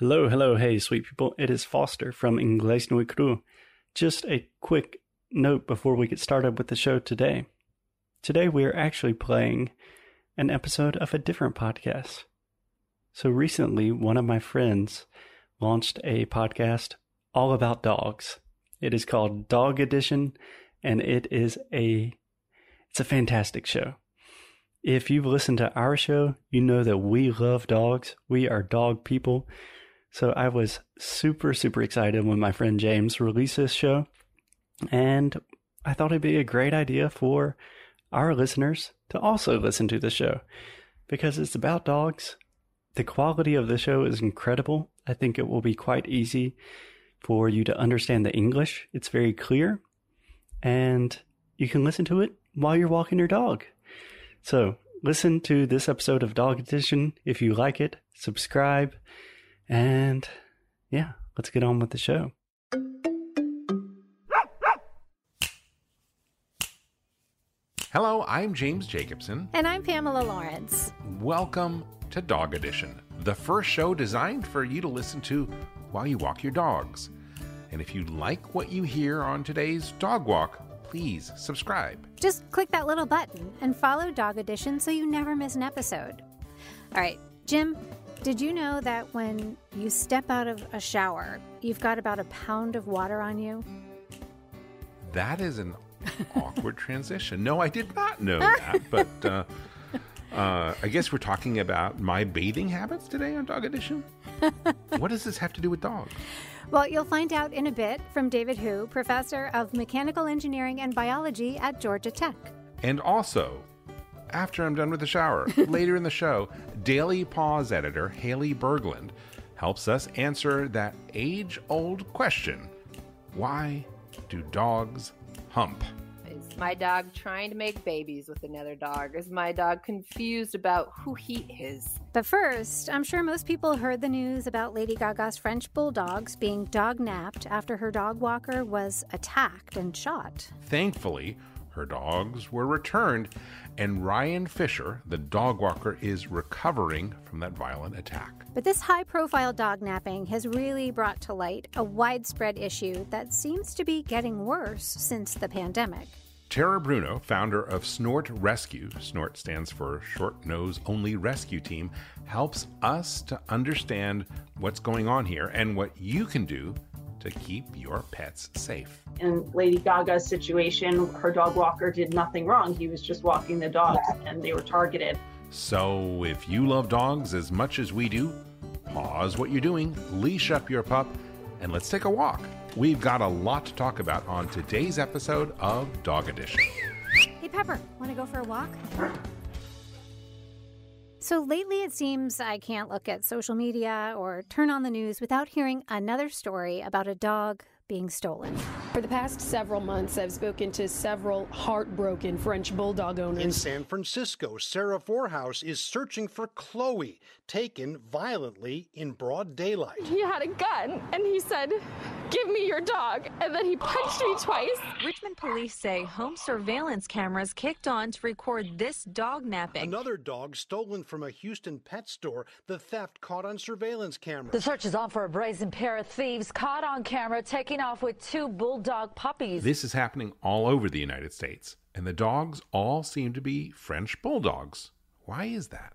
Hello, hello, hey, sweet people. It is Foster from Inglés No Cru. Just a quick note before we get started with the show today. Today we are actually playing an episode of a different podcast. So recently, one of my friends launched a podcast all about dogs. It is called Dog Edition, and it is a it's a fantastic show. If you've listened to our show, you know that we love dogs. We are dog people. So I was super, super excited when my friend James released this show. And I thought it'd be a great idea for our listeners to also listen to the show because it's about dogs. The quality of the show is incredible. I think it will be quite easy for you to understand the English. It's very clear and you can listen to it while you're walking your dog. So listen to this episode of Dog Edition if you like it, subscribe, and yeah, let's get on with the show. Hello, I'm James Jacobson. And I'm Pamela Lawrence. Welcome to Dog Edition, the first show designed for you to listen to while you walk your dogs. And if you like what you hear on today's dog walk, please subscribe. Just click that little button and follow Dog Edition so you never miss an episode. All right, Jim, did you know that when you step out of a shower, you've got about a pound of water on you? That is an awkward transition. No, I did not know that, but uh, uh, I guess we're talking about my bathing habits today on Dog Edition. what does this have to do with dogs? Well, you'll find out in a bit from David Hu, professor of mechanical engineering and biology at Georgia Tech. And also, after I'm done with the shower, later in the show, Daily Paws editor Haley Berglund helps us answer that age old question why do dogs hump? Is my dog trying to make babies with another dog? Is my dog confused about who he is? But first, I'm sure most people heard the news about Lady Gaga's French bulldogs being dog napped after her dog walker was attacked and shot. Thankfully, her dogs were returned, and Ryan Fisher, the dog walker, is recovering from that violent attack. But this high profile dog napping has really brought to light a widespread issue that seems to be getting worse since the pandemic. Tara Bruno, founder of Snort Rescue, Snort stands for Short Nose Only Rescue Team, helps us to understand what's going on here and what you can do to keep your pets safe. In Lady Gaga's situation, her dog walker did nothing wrong. He was just walking the dogs and they were targeted. So if you love dogs as much as we do, pause what you're doing, leash up your pup, and let's take a walk. We've got a lot to talk about on today's episode of Dog Edition. Hey, Pepper, want to go for a walk? So lately, it seems I can't look at social media or turn on the news without hearing another story about a dog being stolen. For the past several months, I've spoken to several heartbroken French bulldog owners. In San Francisco, Sarah Vorhaus is searching for Chloe, taken violently in broad daylight. He had a gun and he said, Give me your dog. And then he punched me twice. Richmond police say home surveillance cameras kicked on to record this dog napping. Another dog stolen from a Houston pet store, the theft caught on surveillance camera. The search is on for a brazen pair of thieves caught on camera taking off with two bulldog puppies. This is happening all over the United States, and the dogs all seem to be French bulldogs. Why is that?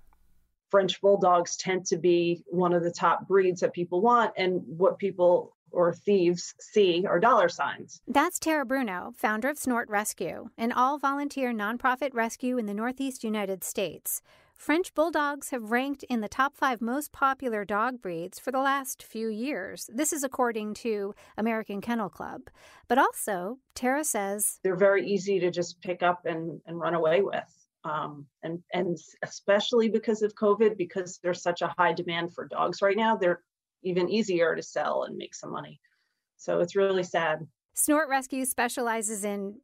French bulldogs tend to be one of the top breeds that people want, and what people or thieves see are dollar signs. That's Tara Bruno, founder of Snort Rescue, an all volunteer nonprofit rescue in the Northeast United States. French Bulldogs have ranked in the top five most popular dog breeds for the last few years. This is according to American Kennel Club. But also, Tara says they're very easy to just pick up and, and run away with. Um, and, and especially because of COVID, because there's such a high demand for dogs right now, they're even easier to sell and make some money. So it's really sad. Snort Rescue specializes in,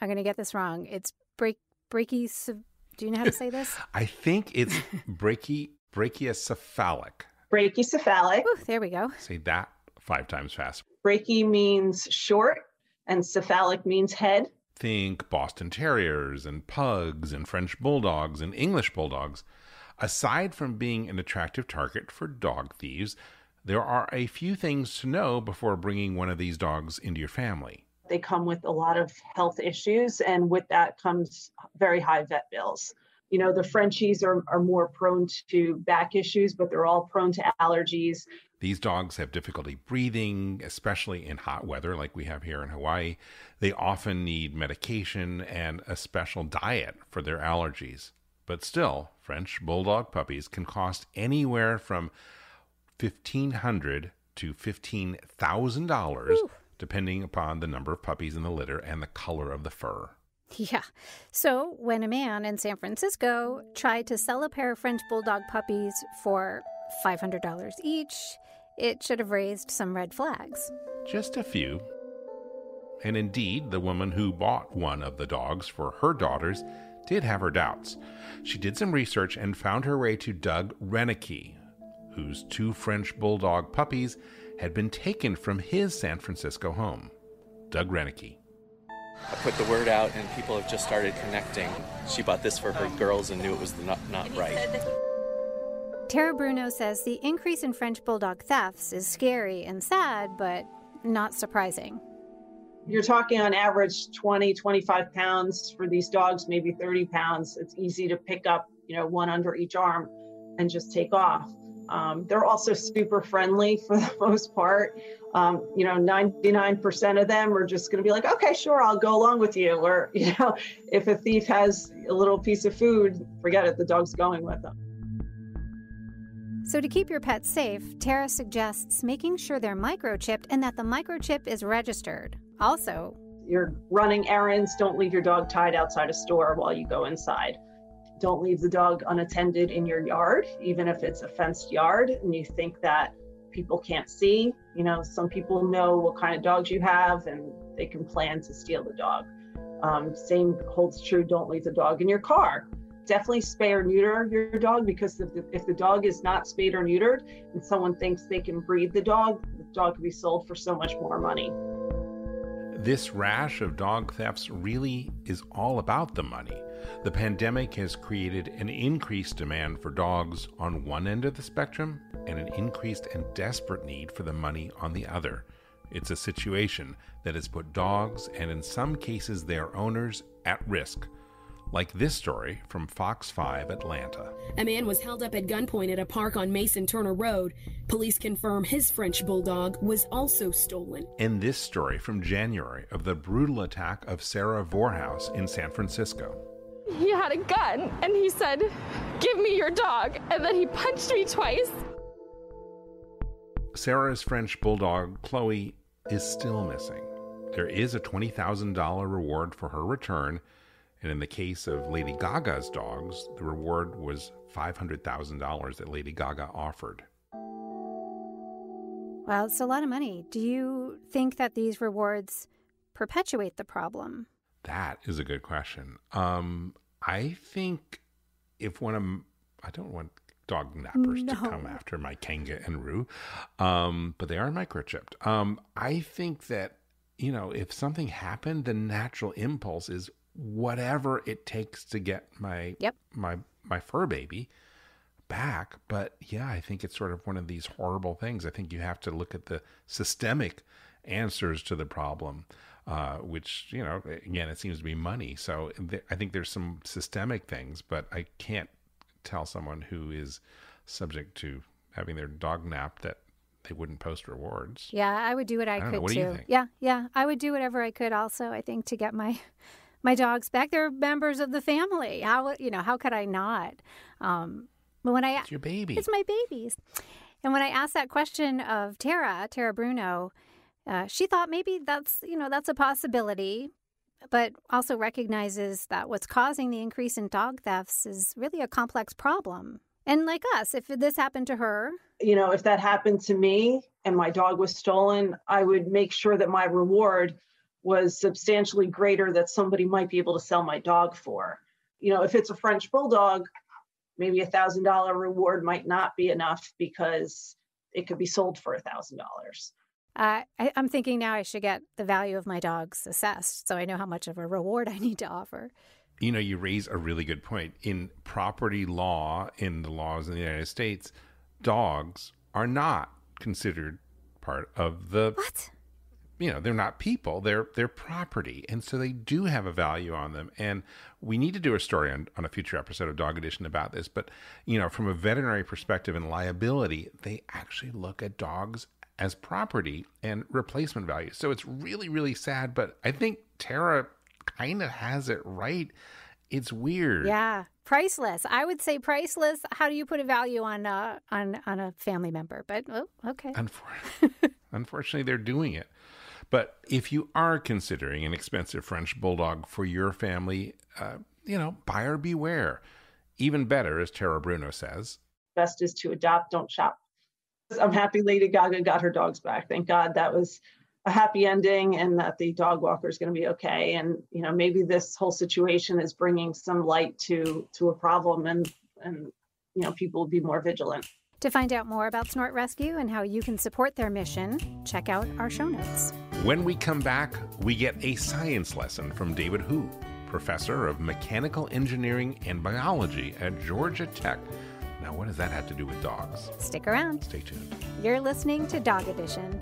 I'm going to get this wrong, it's break, breaky do you know how to say this? I think it's brachy brachiocephalic. Brachycephalic. Ooh, there we go. Say that five times fast. Brachy means short, and cephalic means head. Think Boston Terriers and pugs and French bulldogs and English bulldogs. Aside from being an attractive target for dog thieves, There are a few things to know before bringing one of these dogs into your family. They come with a lot of health issues, and with that comes very high vet bills. You know, the Frenchies are, are more prone to back issues, but they're all prone to allergies. These dogs have difficulty breathing, especially in hot weather like we have here in Hawaii. They often need medication and a special diet for their allergies. But still, French Bulldog puppies can cost anywhere from 1,500 to $15,000, depending upon the number of puppies in the litter and the color of the fur. Yeah. So when a man in San Francisco tried to sell a pair of French Bulldog puppies for $500 each, it should have raised some red flags. Just a few. And indeed, the woman who bought one of the dogs for her daughters did have her doubts. She did some research and found her way to Doug Renicky, whose two French Bulldog puppies had been taken from his San Francisco home. Doug Renicky. I put the word out and people have just started connecting. She bought this for her girls and knew it was not, not right. Tara Bruno says the increase in French Bulldog thefts is scary and sad, but not surprising. You're talking on average 20, 25 pounds for these dogs, maybe 30 pounds. It's easy to pick up, you know, one under each arm and just take off. Um, they're also super friendly for the most part. Um, you know, 99% of them are just going to be like, okay, sure, I'll go along with you. Or, you know, if a thief has a little piece of food, forget it, the dog's going with them. So, to keep your pet safe, Tara suggests making sure they're microchipped and that the microchip is registered. Also, you're running errands, don't leave your dog tied outside a store while you go inside. Don't leave the dog unattended in your yard, even if it's a fenced yard and you think that people can't see. You know, some people know what kind of dogs you have and they can plan to steal the dog. Um, same holds true, don't leave the dog in your car. Definitely spay or neuter your dog because if the, if the dog is not spayed or neutered and someone thinks they can breed the dog, the dog can be sold for so much more money. This rash of dog thefts really is all about the money. The pandemic has created an increased demand for dogs on one end of the spectrum and an increased and desperate need for the money on the other. It's a situation that has put dogs, and in some cases their owners, at risk like this story from Fox 5 Atlanta. A man was held up at gunpoint at a park on Mason Turner Road. Police confirm his French bulldog was also stolen. And this story from January of the brutal attack of Sarah Vorhaus in San Francisco. He had a gun and he said, Give me your dog. And then he punched me twice. Sarah's French bulldog, Chloe, is still missing. There is a $20,000 reward for her return and in the case of Lady Gaga's dogs, the reward was $500,000 that Lady Gaga offered. Well, it's a lot of money. Do you think that these rewards perpetuate the problem? That is a good question. Um, I think if one of I don't want dog nappers no. to come after my Kanga and Roo, um, but they are microchipped. Um, I think that you know if something happened, the natural impulse is whatever it takes to get my yep. my my fur baby back. But yeah, I think it's sort of one of these horrible things. I think you have to look at the systemic answers to the problem, uh, which you know, again, it seems to be money. So th- I think there's some systemic things, but I can't tell someone who is subject to having their dog napped that they wouldn't post rewards. Yeah, I would do what I, I could know. What too. Yeah, yeah, I would do whatever I could. Also, I think to get my my dogs back. They're members of the family. How you know? How could I not? Um, but when I it's your baby, it's my babies. And when I asked that question of Tara, Tara Bruno, uh, she thought maybe that's you know that's a possibility, but also recognizes that what's causing the increase in dog thefts is really a complex problem. And like us, if this happened to her, you know, if that happened to me and my dog was stolen, I would make sure that my reward was substantially greater that somebody might be able to sell my dog for. You know, if it's a French bulldog, maybe a thousand dollar reward might not be enough because it could be sold for a thousand dollars. Uh, I'm thinking now I should get the value of my dogs assessed so I know how much of a reward I need to offer. You know, you raise a really good point. In property law, in the laws in the United States, dogs are not considered part of the What? you know they're not people they're they're property and so they do have a value on them and we need to do a story on, on a future episode of dog edition about this but you know from a veterinary perspective and liability they actually look at dogs as property and replacement value so it's really really sad but i think tara kind of has it right it's weird Yeah, priceless. I would say priceless. How do you put a value on uh, on on a family member? But oh, okay. Unfor- Unfortunately, they're doing it. But if you are considering an expensive French bulldog for your family, uh, you know, buyer beware. Even better, as Tara Bruno says, Best is to adopt, don't shop. I'm happy Lady Gaga got her dogs back. Thank God that was a happy ending and that the dog walker is going to be okay. And, you know, maybe this whole situation is bringing some light to to a problem and, and you know, people will be more vigilant. To find out more about Snort Rescue and how you can support their mission, check out our show notes. when we come back, we get a science lesson from David Hu, professor of mechanical engineering and biology at Georgia Tech. Now, what does that have to do with dogs? Stick around. Stay tuned. You're listening to Dog Edition.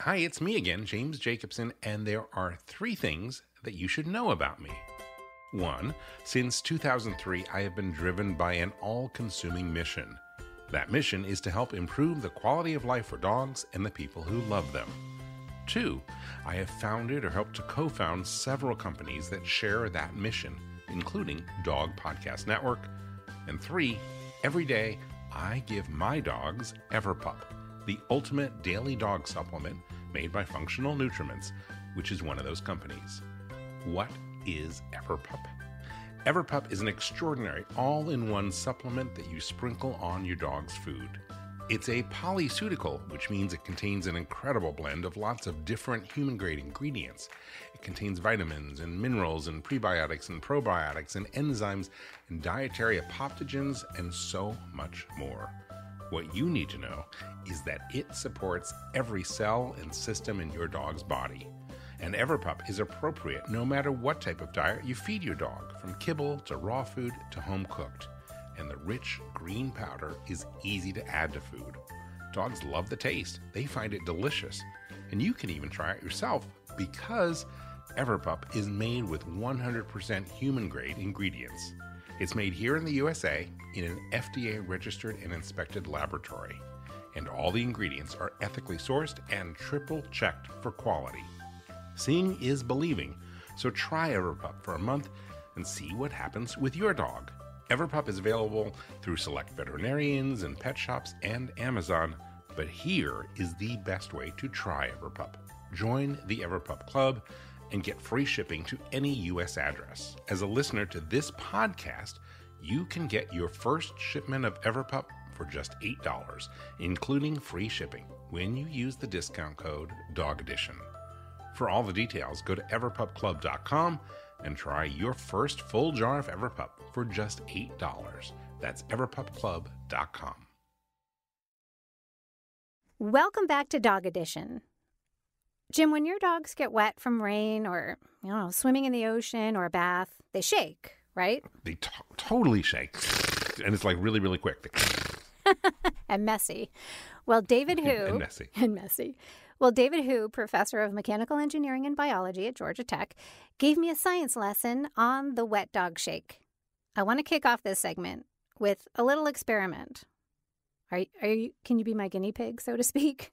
Hi, it's me again, James Jacobson, and there are three things that you should know about me. One, since 2003, I have been driven by an all consuming mission. That mission is to help improve the quality of life for dogs and the people who love them. Two, I have founded or helped to co found several companies that share that mission, including Dog Podcast Network. And three, every day I give my dogs Everpup, the ultimate daily dog supplement made by Functional Nutriments, which is one of those companies. What is Everpup? Everpup is an extraordinary all in one supplement that you sprinkle on your dog's food. It's a polyceutical, which means it contains an incredible blend of lots of different human grade ingredients. It contains vitamins and minerals and prebiotics and probiotics and enzymes and dietary adaptogens and so much more. What you need to know is that it supports every cell and system in your dog's body. And Everpup is appropriate no matter what type of diet you feed your dog, from kibble to raw food to home cooked. And the rich green powder is easy to add to food. Dogs love the taste, they find it delicious. And you can even try it yourself because Everpup is made with 100% human grade ingredients. It's made here in the USA in an FDA registered and inspected laboratory. And all the ingredients are ethically sourced and triple checked for quality. Seeing is believing, so try Everpup for a month and see what happens with your dog. Everpup is available through select veterinarians and pet shops and Amazon, but here is the best way to try Everpup. Join the Everpup Club and get free shipping to any U.S. address. As a listener to this podcast, you can get your first shipment of Everpup for just $8, including free shipping, when you use the discount code Dog Edition. For all the details, go to everpupclub.com and try your first full jar of Everpup for just $8. That's everpupclub.com. Welcome back to Dog Edition. Jim, when your dogs get wet from rain or, you know, swimming in the ocean or a bath, they shake, right? They to- totally shake. And it's like really, really quick. and messy. Well, David Hu And messy. and messy. Well, David Hu, professor of mechanical engineering and biology at Georgia Tech, gave me a science lesson on the wet dog shake. I want to kick off this segment with a little experiment. Are, are you? Can you be my guinea pig, so to speak?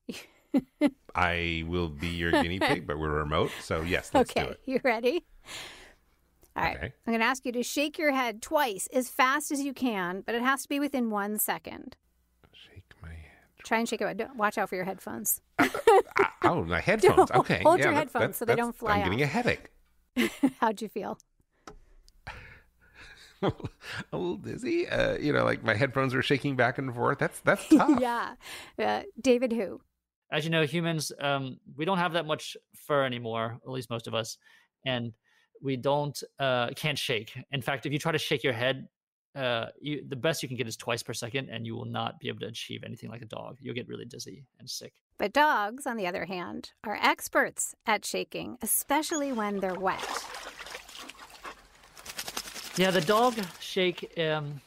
I will be your guinea pig, but we're remote. So, yes, let's okay, do it. you ready? All right. Okay. I'm going to ask you to shake your head twice as fast as you can, but it has to be within one second. Shake my head. Try and shake it. Watch out for your headphones. Oh, my headphones. Okay. hold yeah, your that- headphones that- so they don't fly I'm getting off. a headache. How'd you feel? a little dizzy. Uh, you know, like my headphones are shaking back and forth. That's that's tough. yeah. Uh, David Hu? As you know, humans, um, we don't have that much fur anymore, at least most of us, and we don't uh, can't shake. In fact, if you try to shake your head, uh, you, the best you can get is twice per second, and you will not be able to achieve anything like a dog. You'll get really dizzy and sick. But dogs, on the other hand, are experts at shaking, especially when they're wet. Yeah, the dog shake. Um,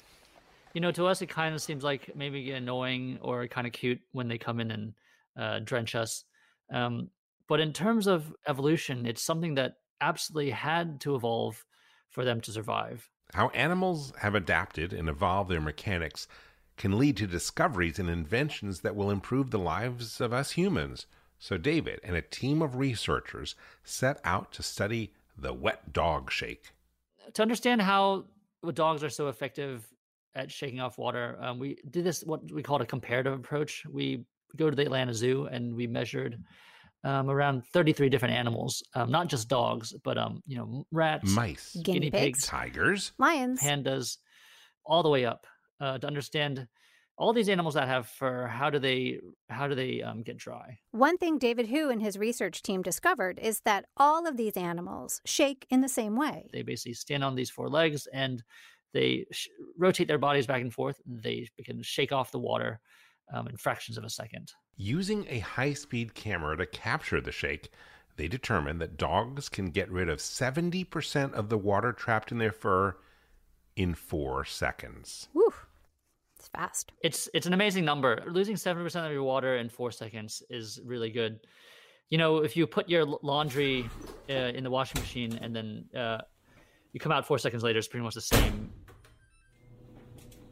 You know, to us, it kind of seems like maybe annoying or kind of cute when they come in and uh, drench us. Um, but in terms of evolution, it's something that absolutely had to evolve for them to survive. How animals have adapted and evolved their mechanics can lead to discoveries and inventions that will improve the lives of us humans. So, David and a team of researchers set out to study the wet dog shake. To understand how dogs are so effective at shaking off water, um, we did this, what we called a comparative approach. We go to the Atlanta Zoo and we measured um, around 33 different animals, um, not just dogs, but um, you know, rats, mice, Guinea guinea pigs. pigs, tigers, Lions. pandas, all the way up uh, to understand all these animals that have fur. How do they how do they um, get dry? One thing David Hu and his research team discovered is that all of these animals shake in the same way. They basically stand on these four legs and they sh- rotate their bodies back and forth. They can shake off the water um, in fractions of a second. Using a high speed camera to capture the shake, they determined that dogs can get rid of 70% of the water trapped in their fur in four seconds. Woo, it's fast. It's it's an amazing number. Losing seventy percent of your water in four seconds is really good. You know, if you put your laundry uh, in the washing machine and then uh, you come out four seconds later, it's pretty much the same.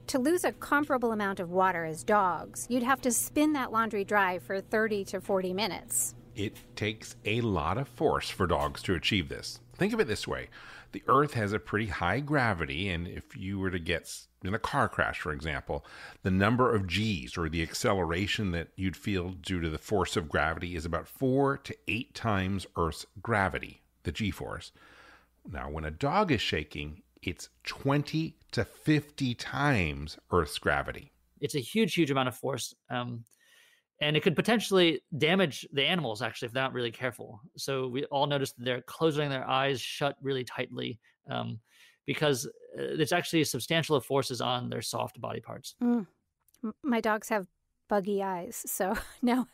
To lose a comparable amount of water as dogs, you'd have to spin that laundry dry for 30 to 40 minutes. It takes a lot of force for dogs to achieve this. Think of it this way the Earth has a pretty high gravity, and if you were to get in a car crash, for example, the number of G's or the acceleration that you'd feel due to the force of gravity is about four to eight times Earth's gravity, the G force. Now, when a dog is shaking, it's 20 to 50 times Earth's gravity. It's a huge, huge amount of force, um, and it could potentially damage the animals actually if they're not really careful. So we all noticed that they're closing their eyes shut really tightly um, because uh, it's actually substantial of forces on their soft body parts. Mm. My dogs have buggy eyes, so now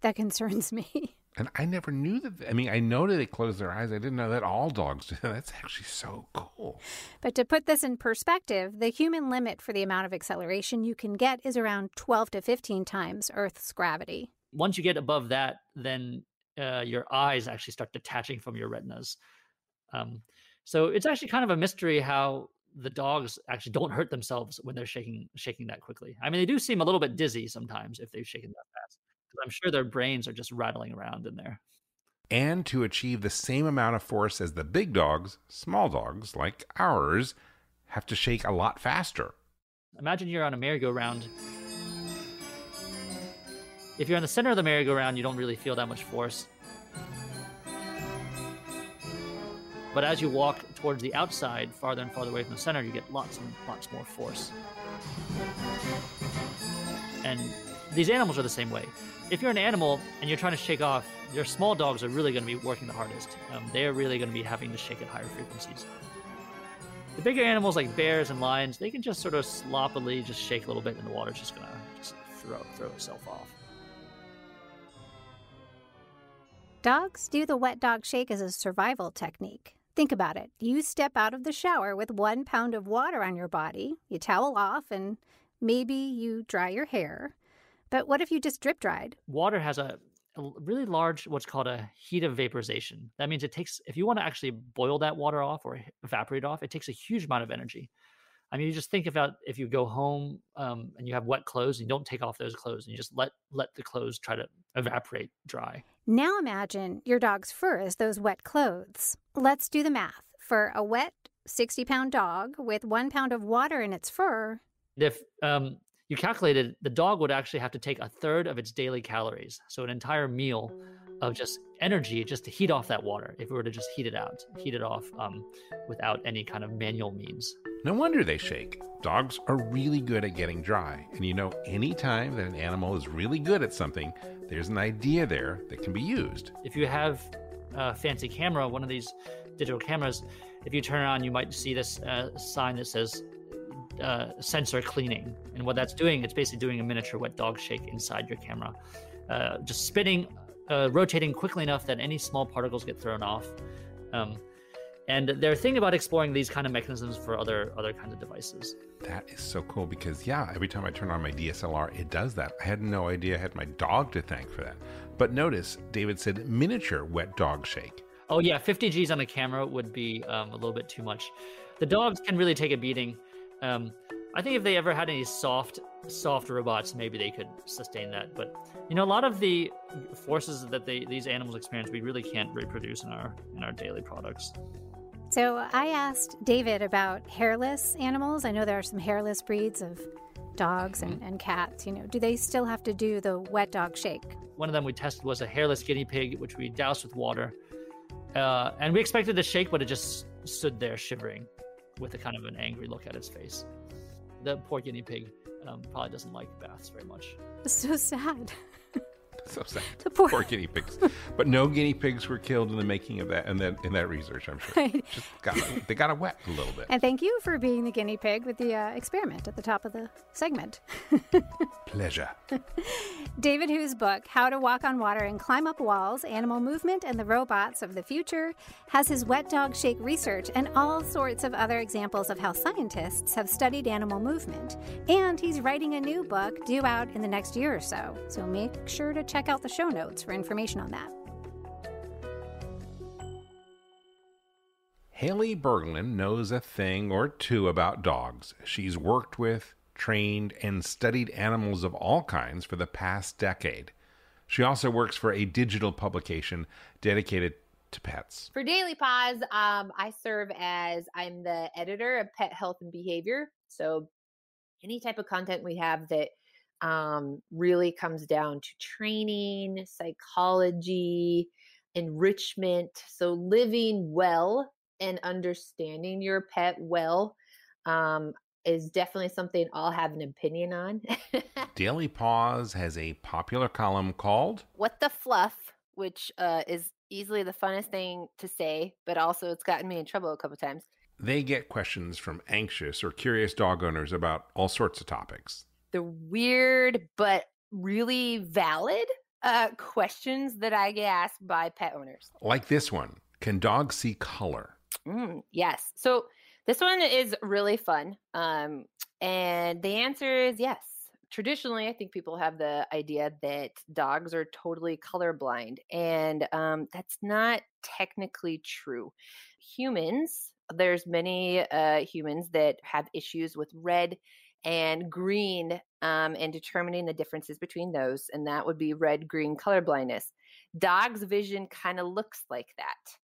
that concerns me. And I never knew that. I mean, I know that they close their eyes. I didn't know that all dogs do. that. That's actually so cool. But to put this in perspective, the human limit for the amount of acceleration you can get is around 12 to 15 times Earth's gravity. once you get above that, then uh, your eyes actually start detaching from your retinas. Um, so it's actually kind of a mystery how the dogs actually don't hurt themselves when they're shaking shaking that quickly. I mean, they do seem a little bit dizzy sometimes if they've shaken that fast. I'm sure their brains are just rattling around in there. And to achieve the same amount of force as the big dogs, small dogs like ours have to shake a lot faster. Imagine you're on a merry-go-round. If you're in the center of the merry-go-round, you don't really feel that much force. But as you walk towards the outside, farther and farther away from the center, you get lots and lots more force. And these animals are the same way. If you're an animal and you're trying to shake off, your small dogs are really going to be working the hardest. Um, they're really going to be having to shake at higher frequencies. The bigger animals like bears and lions, they can just sort of sloppily just shake a little bit and the water's just gonna just throw throw itself off. Dogs do the wet dog shake as a survival technique. Think about it. You step out of the shower with one pound of water on your body, you towel off, and maybe you dry your hair. But what if you just drip dried? Water has a really large what's called a heat of vaporization. That means it takes if you want to actually boil that water off or evaporate off, it takes a huge amount of energy. I mean, you just think about if you go home um, and you have wet clothes and you don't take off those clothes and you just let let the clothes try to evaporate dry. Now imagine your dog's fur is those wet clothes. Let's do the math. For a wet 60 pound dog with one pound of water in its fur, if um, you calculated the dog would actually have to take a third of its daily calories so an entire meal of just energy just to heat off that water if we were to just heat it out heat it off um, without any kind of manual means No wonder they shake. Dogs are really good at getting dry. And you know, anytime that an animal is really good at something, there's an idea there that can be used. if you have a fancy camera one of these digital cameras if you turn it on you might see this uh, sign that says uh, sensor cleaning and what that's doing it's basically doing a miniature wet dog shake inside your camera uh, just spinning uh, rotating quickly enough that any small particles get thrown off um, and they're thinking about exploring these kind of mechanisms for other other kinds of devices. That is so cool because yeah, every time I turn on my DSLR, it does that. I had no idea I had my dog to thank for that. But notice David said miniature wet dog shake. Oh yeah, 50 G's on a camera would be um, a little bit too much. The dogs can really take a beating. Um, I think if they ever had any soft, soft robots, maybe they could sustain that. But you know, a lot of the forces that they, these animals experience, we really can't reproduce in our in our daily products. So I asked David about hairless animals. I know there are some hairless breeds of dogs and, and cats. You know, do they still have to do the wet dog shake? One of them we tested was a hairless guinea pig, which we doused with water, uh, and we expected to shake, but it just stood there shivering, with a kind of an angry look at his face. The poor guinea pig um, probably doesn't like baths very much. It's so sad. So sad. The poor- poor guinea pigs. But no guinea pigs were killed in the making of that and that in that research. I'm sure. Right. Just got they got a wet a little bit. And thank you for being the guinea pig with the uh, experiment at the top of the segment. Pleasure. David Hu's book, How to Walk on Water and Climb Up Walls Animal Movement and the Robots of the Future, has his wet dog shake research and all sorts of other examples of how scientists have studied animal movement. And he's writing a new book due out in the next year or so. So make sure to check out the show notes for information on that. Haley Berglund knows a thing or two about dogs. She's worked with, trained, and studied animals of all kinds for the past decade. She also works for a digital publication dedicated to pets. For Daily Paws, um, I serve as I'm the editor of Pet Health and Behavior. So any type of content we have that um, really comes down to training, psychology, enrichment. So living well and understanding your pet well um, is definitely something I'll have an opinion on. Daily Paws has a popular column called what the fluff, which uh, is easily the funnest thing to say, but also it's gotten me in trouble a couple times. They get questions from anxious or curious dog owners about all sorts of topics. The weird but really valid uh, questions that I get asked by pet owners. Like this one Can dogs see color? Mm, yes. So this one is really fun. Um, and the answer is yes. Traditionally, I think people have the idea that dogs are totally colorblind, and um, that's not technically true. Humans, there's many uh, humans that have issues with red and green um, and determining the differences between those, and that would be red green color blindness. Dogs' vision kind of looks like that.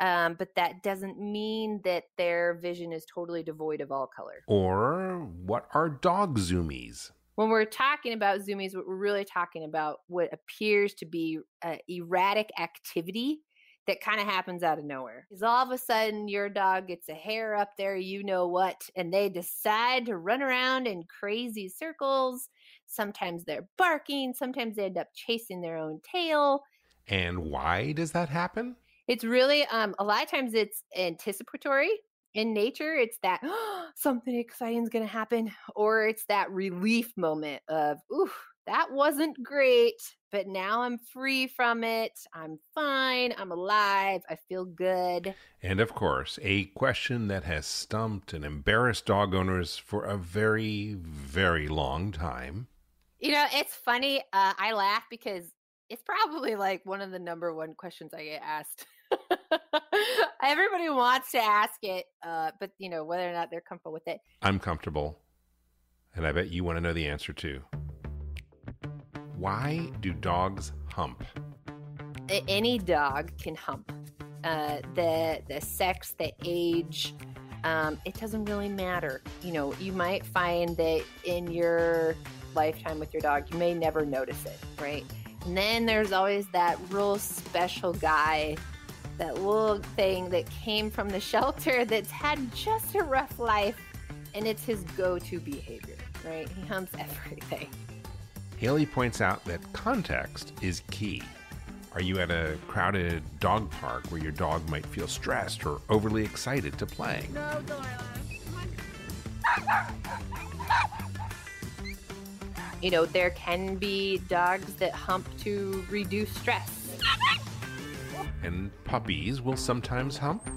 Um, but that doesn't mean that their vision is totally devoid of all color. Or what are dog zoomies? When we're talking about zoomies, what we're really talking about what appears to be uh, erratic activity that kind of happens out of nowhere. Is all of a sudden your dog gets a hair up there, you know what, and they decide to run around in crazy circles. Sometimes they're barking, sometimes they end up chasing their own tail. And why does that happen? It's really um a lot of times it's anticipatory in nature. It's that oh, something exciting is going to happen or it's that relief moment of ooh, that wasn't great, but now I'm free from it. I'm fine. I'm alive. I feel good. And of course, a question that has stumped and embarrassed dog owners for a very, very long time. You know, it's funny. Uh, I laugh because it's probably like one of the number one questions I get asked. Everybody wants to ask it, uh, but you know whether or not they're comfortable with it. I'm comfortable, and I bet you want to know the answer too. Why do dogs hump? Any dog can hump. Uh, the the sex, the age, um, it doesn't really matter. You know, you might find that in your lifetime with your dog, you may never notice it, right? And then there's always that real special guy that little thing that came from the shelter that's had just a rough life and it's his go-to behavior right he humps everything Haley points out that context is key. Are you at a crowded dog park where your dog might feel stressed or overly excited to play? No, Dora. you know there can be dogs that hump to reduce stress And puppies will sometimes hump?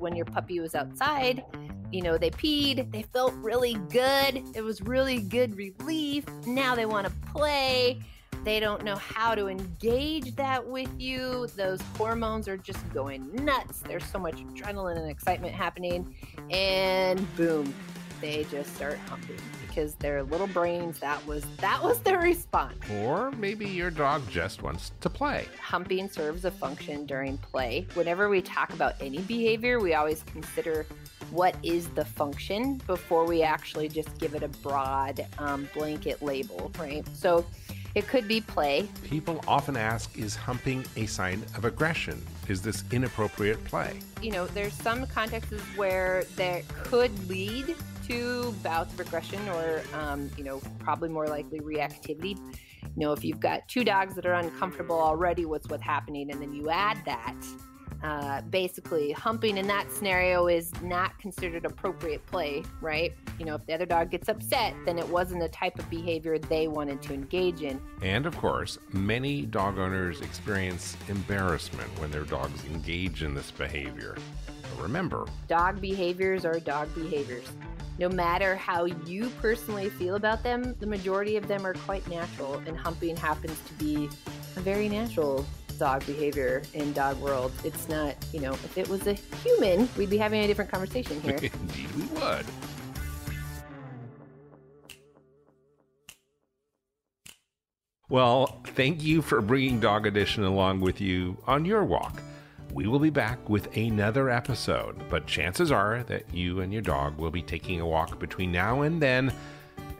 when your puppy was outside, you know, they peed, they felt really good. It was really good relief. Now they want to play. They don't know how to engage that with you. Those hormones are just going nuts. There's so much adrenaline and excitement happening. And boom, they just start humping because their little brains that was that was their response. Or maybe your dog just wants to play. Humping serves a function during play. Whenever we talk about any behavior, we always consider what is the function before we actually just give it a broad um, blanket label, right? So it could be play. People often ask Is humping a sign of aggression? Is this inappropriate play? You know, there's some contexts where that could lead to bouts of aggression or, um, you know, probably more likely reactivity. You know, if you've got two dogs that are uncomfortable already with what's happening and then you add that, uh, basically humping in that scenario is not considered appropriate play, right? You know, if the other dog gets upset, then it wasn't the type of behavior they wanted to engage in. And of course, many dog owners experience embarrassment when their dogs engage in this behavior. But remember, dog behaviors are dog behaviors. No matter how you personally feel about them, the majority of them are quite natural, and humping happens to be a very natural dog behavior in dog world. It's not, you know, if it was a human, we'd be having a different conversation here. Indeed, we would. Well, thank you for bringing Dog Edition along with you on your walk. We will be back with another episode, but chances are that you and your dog will be taking a walk between now and then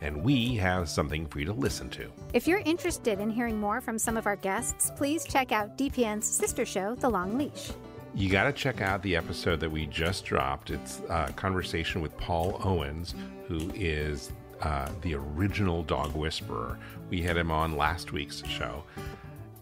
and we have something for you to listen to. If you're interested in hearing more from some of our guests, please check out DPN's sister show, The Long Leash. You got to check out the episode that we just dropped. It's a conversation with Paul Owens, who is uh, the original dog whisperer. We had him on last week's show.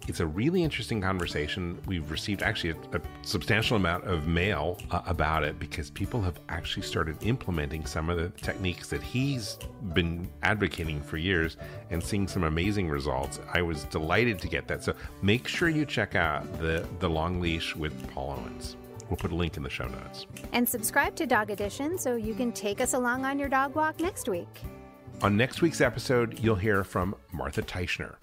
It's a really interesting conversation. We've received actually a, a substantial amount of mail uh, about it because people have actually started implementing some of the techniques that he's been advocating for years and seeing some amazing results. I was delighted to get that. So make sure you check out the the long leash with Paul Owens. We'll put a link in the show notes. And subscribe to Dog Edition so you can take us along on your dog walk next week. On next week's episode, you'll hear from Martha Teichner.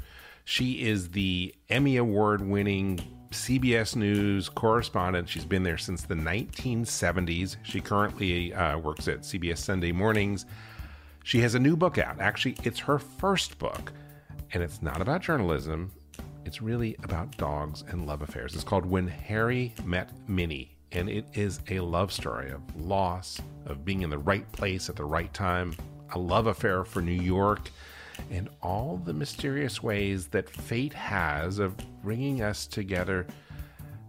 She is the Emmy Award winning CBS News correspondent. She's been there since the 1970s. She currently uh, works at CBS Sunday Mornings. She has a new book out. Actually, it's her first book, and it's not about journalism. It's really about dogs and love affairs. It's called When Harry Met Minnie, and it is a love story of loss, of being in the right place at the right time, a love affair for New York and all the mysterious ways that fate has of bringing us together.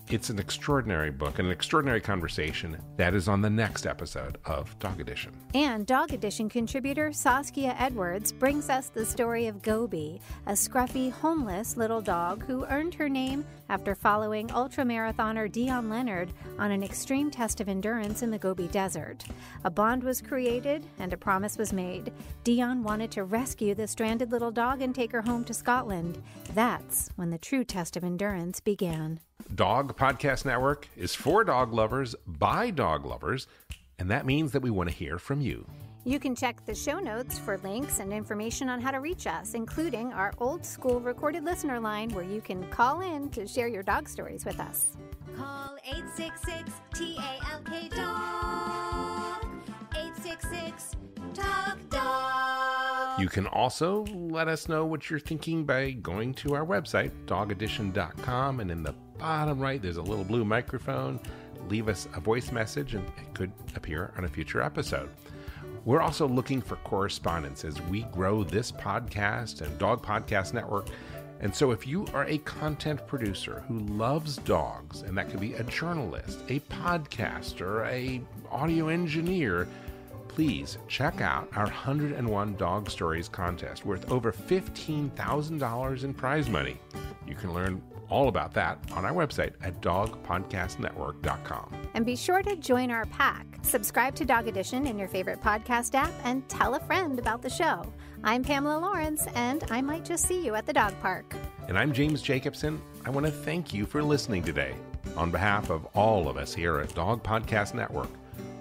It's an extraordinary book, and an extraordinary conversation that is on the next episode of Dog Edition. And Dog Edition contributor Saskia Edwards brings us the story of Gobi, a scruffy, homeless little dog who earned her name after following ultramarathoner Dion Leonard on an extreme test of endurance in the Gobi Desert. A bond was created and a promise was made. Dion wanted to rescue the stranded little dog and take her home to Scotland. That's when the true test of endurance began. Dog Podcast Network is for dog lovers by dog lovers, and that means that we want to hear from you. You can check the show notes for links and information on how to reach us, including our old school recorded listener line where you can call in to share your dog stories with us. Call 866 TALK Dog. 866 Talk Dog. You can also let us know what you're thinking by going to our website, dogedition.com, and in the bottom right, there's a little blue microphone. Leave us a voice message, and it could appear on a future episode. We're also looking for correspondents as we grow this podcast and Dog Podcast Network. And so, if you are a content producer who loves dogs, and that could be a journalist, a podcaster, a audio engineer, please check out our 101 Dog Stories contest worth over $15,000 in prize money. You can learn all about that on our website at dogpodcastnetwork.com. And be sure to join our pack. Subscribe to Dog Edition in your favorite podcast app and tell a friend about the show. I'm Pamela Lawrence, and I might just see you at the dog park. And I'm James Jacobson. I want to thank you for listening today. On behalf of all of us here at Dog Podcast Network,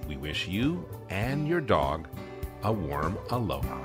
we wish you and your dog a warm aloha.